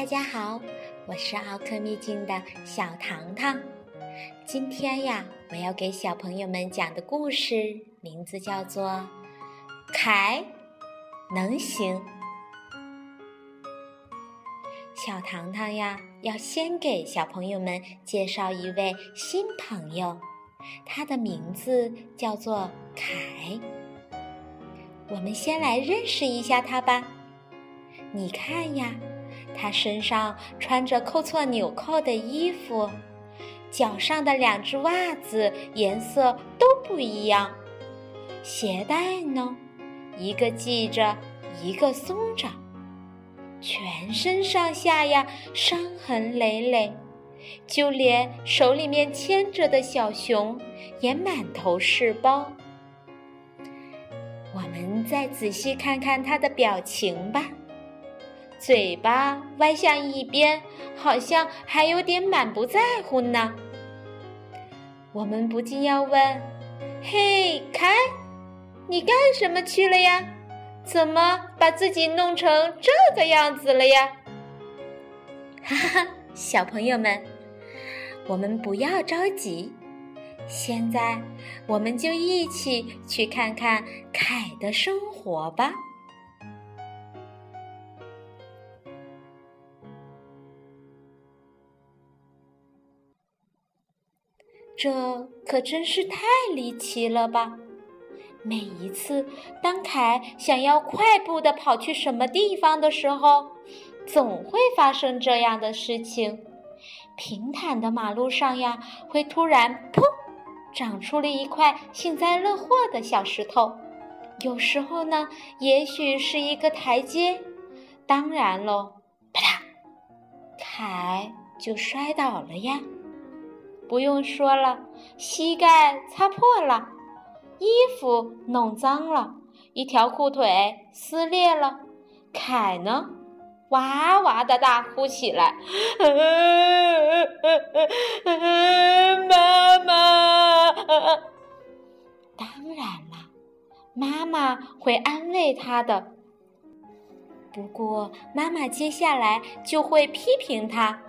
大家好，我是奥克秘境的小糖糖。今天呀，我要给小朋友们讲的故事名字叫做《凯能行》。小糖糖呀，要先给小朋友们介绍一位新朋友，他的名字叫做凯。我们先来认识一下他吧。你看呀。他身上穿着扣错纽扣的衣服，脚上的两只袜子颜色都不一样，鞋带呢，一个系着，一个松着，全身上下呀伤痕累累，就连手里面牵着的小熊也满头是包。我们再仔细看看他的表情吧。嘴巴歪向一边，好像还有点满不在乎呢。我们不禁要问：“嘿，凯，你干什么去了呀？怎么把自己弄成这个样子了呀？” 哈哈，小朋友们，我们不要着急，现在我们就一起去看看凯的生活吧。这可真是太离奇了吧！每一次当凯想要快步的跑去什么地方的时候，总会发生这样的事情：平坦的马路上呀，会突然砰，长出了一块幸灾乐祸的小石头；有时候呢，也许是一个台阶；当然喽，啪嗒，凯就摔倒了呀。不用说了，膝盖擦破了，衣服弄脏了，一条裤腿撕裂了。凯呢，哇哇的大哭起来：“ 妈妈！”当然了，妈妈会安慰他的。不过，妈妈接下来就会批评他：“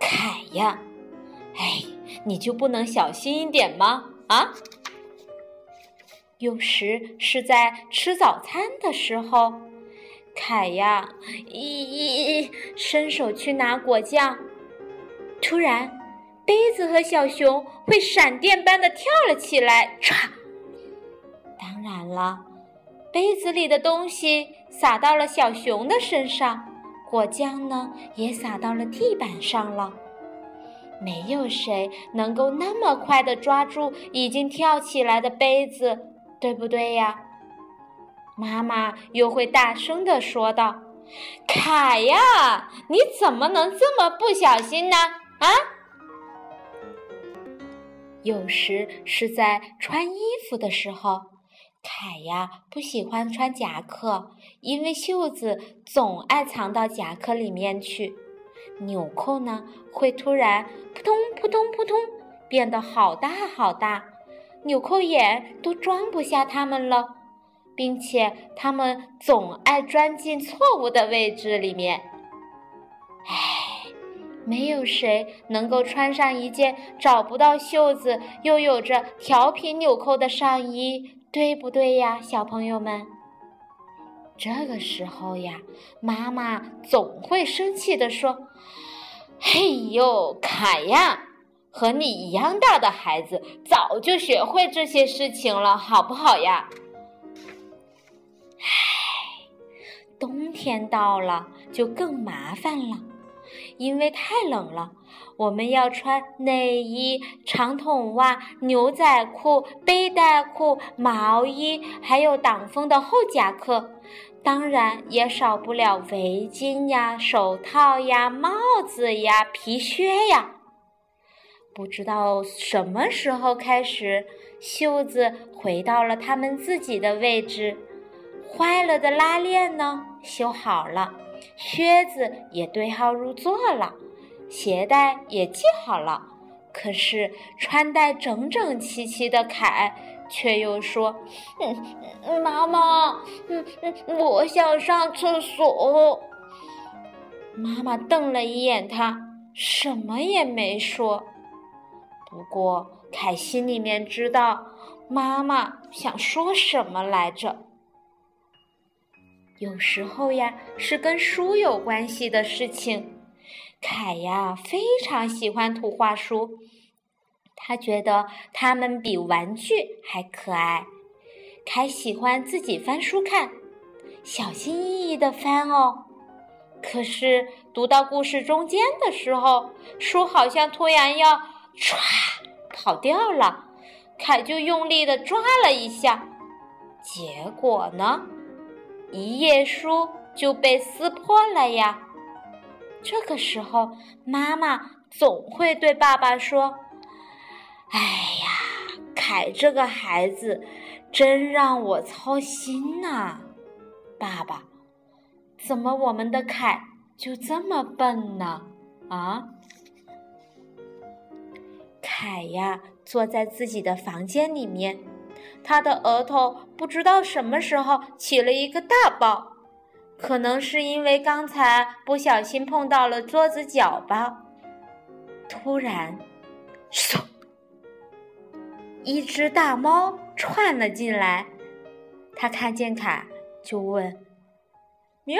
凯呀！”哎，你就不能小心一点吗？啊！有时是在吃早餐的时候，凯呀，一伸手去拿果酱，突然杯子和小熊会闪电般的跳了起来，唰！当然了，杯子里的东西洒到了小熊的身上，果酱呢也洒到了地板上了。没有谁能够那么快的抓住已经跳起来的杯子，对不对呀？妈妈又会大声的说道：“凯呀，你怎么能这么不小心呢？啊！”有时是在穿衣服的时候，凯呀不喜欢穿夹克，因为袖子总爱藏到夹克里面去。纽扣呢，会突然扑通扑通扑通变得好大好大，纽扣眼都装不下它们了，并且它们总爱钻进错误的位置里面。唉，没有谁能够穿上一件找不到袖子又有着调皮纽扣的上衣，对不对呀，小朋友们？这个时候呀，妈妈总会生气地说：“嘿呦，凯呀，和你一样大的孩子早就学会这些事情了，好不好呀？”唉，冬天到了就更麻烦了，因为太冷了，我们要穿内衣、长筒袜、牛仔裤、背带裤、毛衣，还有挡风的厚夹克。当然也少不了围巾呀、手套呀、帽子呀、皮靴呀。不知道什么时候开始，袖子回到了他们自己的位置，坏了的拉链呢修好了，靴子也对号入座了，鞋带也系好了。可是穿戴整整齐齐的凯。却又说：“妈妈，嗯嗯，我想上厕所。”妈妈瞪了一眼他，什么也没说。不过凯心里面知道妈妈想说什么来着。有时候呀，是跟书有关系的事情。凯呀，非常喜欢图画书，他觉得它们比玩具还可爱。凯喜欢自己翻书看，小心翼翼的翻哦。可是读到故事中间的时候，书好像突然要唰跑掉了，凯就用力的抓了一下，结果呢，一页书就被撕破了呀。这个时候，妈妈总会对爸爸说：“哎呀，凯这个孩子。”真让我操心呐，爸爸，怎么我们的凯就这么笨呢？啊，凯呀，坐在自己的房间里面，他的额头不知道什么时候起了一个大包，可能是因为刚才不小心碰到了桌子角吧。突然，嗖，一只大猫。窜了进来，他看见凯就问：“喵，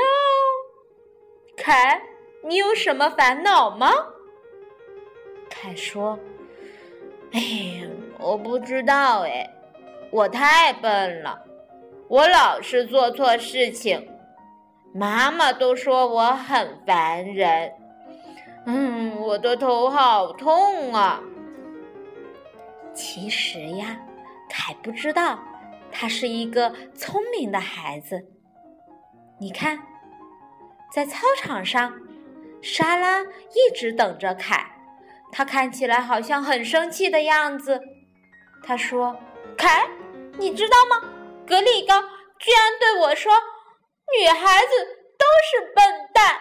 凯，你有什么烦恼吗？”凯说：“哎，我不知道哎，我太笨了，我老是做错事情，妈妈都说我很烦人。嗯，我的头好痛啊。其实呀。”凯不知道，他是一个聪明的孩子。你看，在操场上，莎拉一直等着凯。他看起来好像很生气的样子。他说：“凯，你知道吗？格里高居然对我说，女孩子都是笨蛋。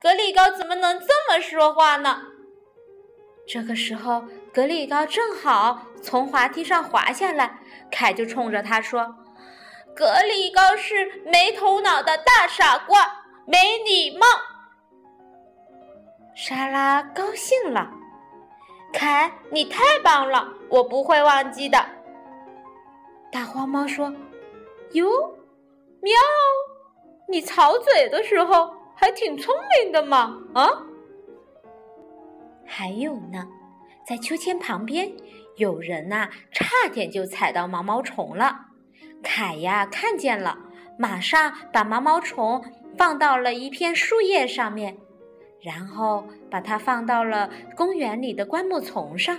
格里高怎么能这么说话呢？”这个时候，格里高正好从滑梯上滑下来，凯就冲着他说：“格里高是没头脑的大傻瓜，没礼貌。”莎拉高兴了：“凯，你太棒了，我不会忘记的。”大花猫说：“哟，喵，你吵嘴的时候还挺聪明的嘛，啊？”还有呢，在秋千旁边，有人呐，差点就踩到毛毛虫了。凯呀，看见了，马上把毛毛虫放到了一片树叶上面，然后把它放到了公园里的灌木丛上。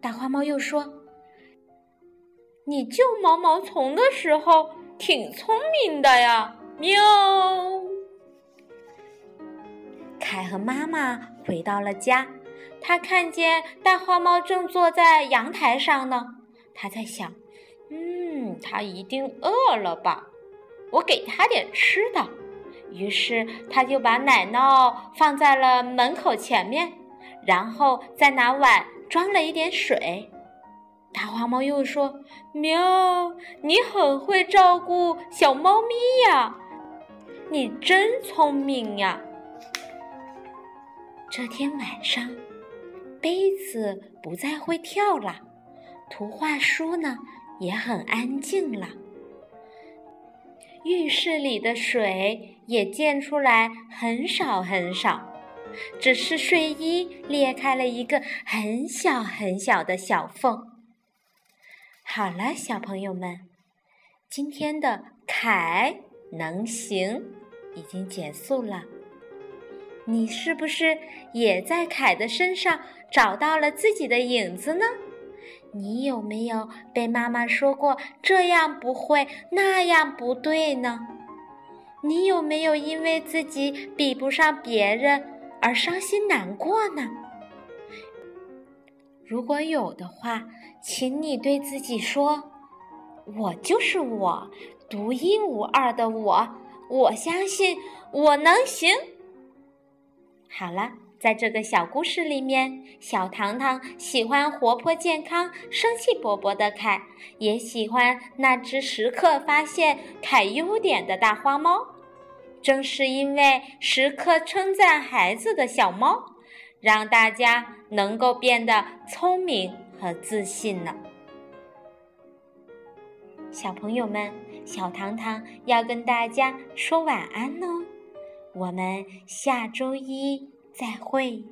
大花猫又说：“你救毛毛虫的时候挺聪明的呀，喵。”凯和妈妈回到了家，他看见大花猫正坐在阳台上呢。他在想：“嗯，它一定饿了吧？我给它点吃的。”于是他就把奶酪放在了门口前面，然后再拿碗装了一点水。大花猫又说：“喵，你很会照顾小猫咪呀，你真聪明呀。”这天晚上，杯子不再会跳了，图画书呢也很安静了。浴室里的水也溅出来很少很少，只是睡衣裂开了一个很小很小的小缝。好了，小朋友们，今天的凯能行已经结束了。你是不是也在凯的身上找到了自己的影子呢？你有没有被妈妈说过这样不会那样不对呢？你有没有因为自己比不上别人而伤心难过呢？如果有的话，请你对自己说：“我就是我，独一无二的我，我相信我能行。”好了，在这个小故事里面，小糖糖喜欢活泼健康、生气勃勃的凯，也喜欢那只时刻发现凯优点的大花猫。正是因为时刻称赞孩子的小猫，让大家能够变得聪明和自信呢。小朋友们，小糖糖要跟大家说晚安呢，我们下周一再会。